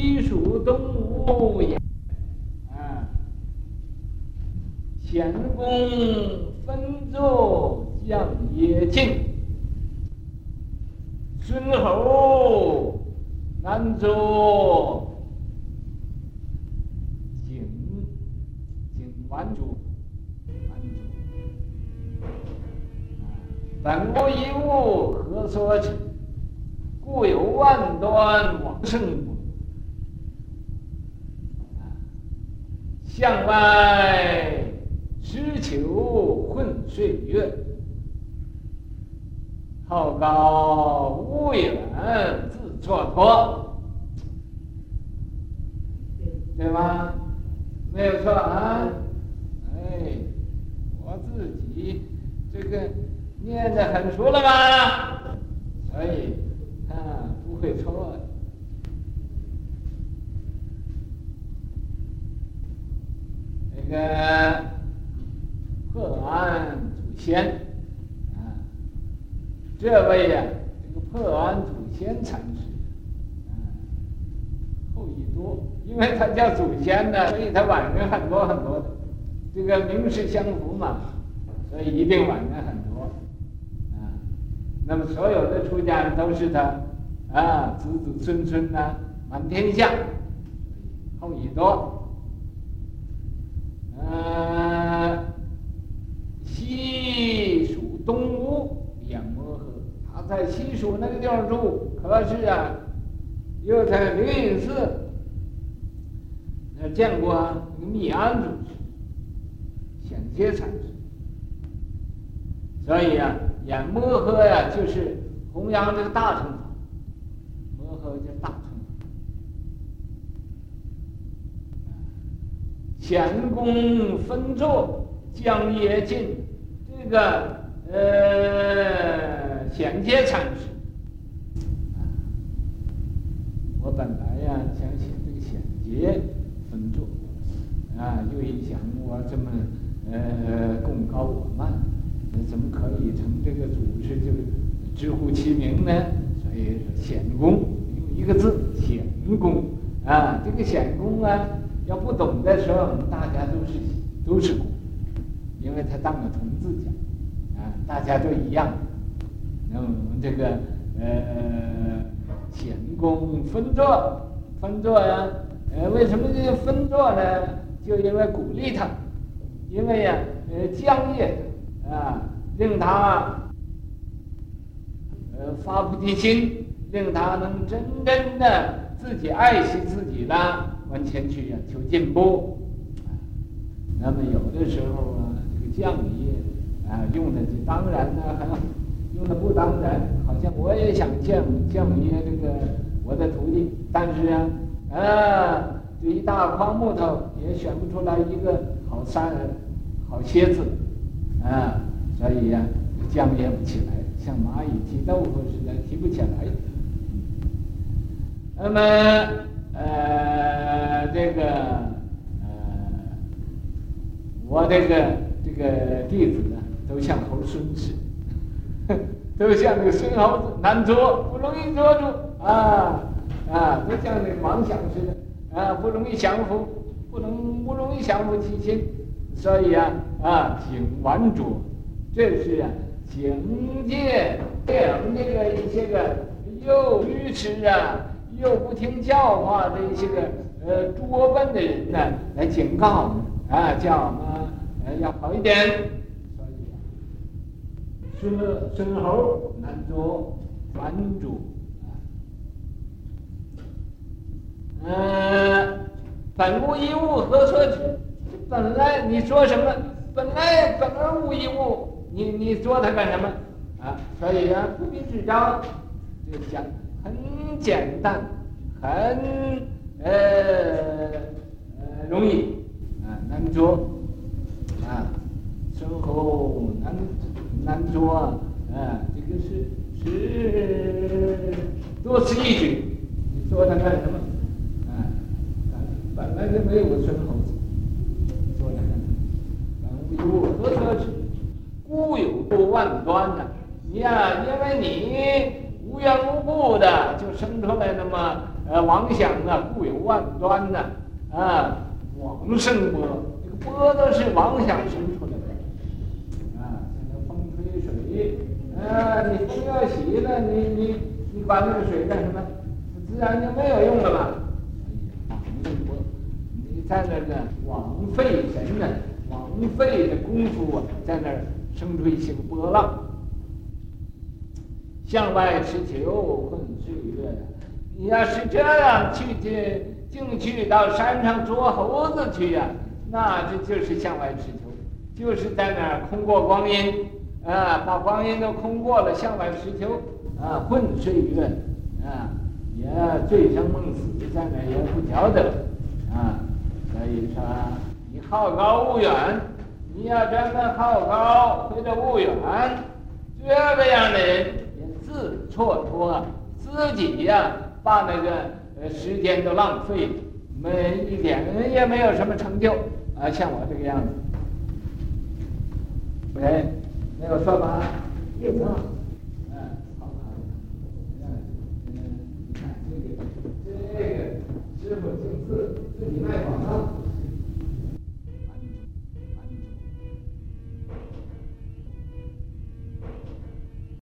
西蜀东吴也，啊，显公分作将业进，孙侯南州景景完主，完主，本无一物，何所指？故有万端往圣部，向外持球混岁月，好高骛远自蹉跎，对吗？没有错啊！哎，我自己这个念得很熟了吧？所以。啊，不会错的。这个破安祖先啊，这位呀、这个破安祖先禅师啊，后裔多，因为他叫祖先呢，所以他晚人很多很多的。这个名实相符嘛，所以一定晚人很多。啊那么所有的出家人都是他啊，子子孙孙呐，满天下，后裔多。呃，西蜀东吴演摩诃，他在西蜀那个地方住，可是啊，又在灵隐寺那见过密庵祖师、显阶禅师，所以啊。演摩诃呀，就是弘扬这个大乘法，摩诃就是大乘法。显公分作将业进，这个呃显阶禅师，我本来呀想写这个显阶分作，啊，又一想我这么呃功高我慢。怎么可以成这个祖师就直呼其名呢？所以说显公用一个字显公啊，这个显公啊，要不懂的时候，大家都是都是公，因为他当个同志讲啊，大家都一样。那么我们这个呃显公分作分作呀，呃为什么这个分作呢？就因为鼓励他，因为呀呃将业。啊，令他呃发菩提心，令他能真正的自己爱惜自己的，往前去呀求进步。啊，那么有的时候啊，这个将业啊用的就当然呢，还用的不当然，好像我也想降降业这个我的徒弟，但是啊啊，这一大筐木头也选不出来一个好三人，好蝎子。啊，所以呀、啊，降业不起来，像蚂蚁提豆腐似的提不起来。那么，呃，这个，呃，我这个这个弟子呢，都像猴孙似的，都像那个孙猴子难捉，不容易捉住啊啊，都像那个盲想似的啊，不容易降服，不能不容易降服其心。所以啊啊，请顽主，这是啊警戒这样这个一些个幼愚痴啊，又不听教化的一些个呃拙笨的人呢，来警告啊，叫我们呃要好一点。所以啊，孙孙猴难捉完主啊，呃，本无一物，何所指？本来你说什么？本来本而无一物，你你说它干什么？啊，所以啊，不必执着，就讲很简单，很呃呃容易啊，难捉啊，孙猴难难捉啊，这个是是多此一举，你说它干什么？啊，本来就没有个孙侯。故何所指？故有多万端呢？你呀、因为你无缘无故的就生出来那么呃，妄想啊，固有万端呢，啊，妄生波，这个波都是妄想生出来的，啊，像那风吹水，啊，你风要起了，你你你管那个水干什么？自然就没有用了嘛。妄生波，你在那个枉费神呢，枉费的功夫啊，在那儿生出一些个波浪。向外持求混岁月，你要是这样去去，净去到山上捉猴子去呀、那这就是向外持求，就是在那儿空过光阴，啊，把光阴都空过了，向外持求，啊，混岁月，啊，也醉生梦死，在那儿也不晓得，啊，所以说你好高骛远，你要这么好高或者骛远，这个样的人。自蹉跎，自己呀、啊，把那个呃时间都浪费了，没一点也没有什么成就啊，像我这个样子。喂，没有错吧？有错。嗯，好好。嗯，你看这个，这个师傅姓字，自己卖广告。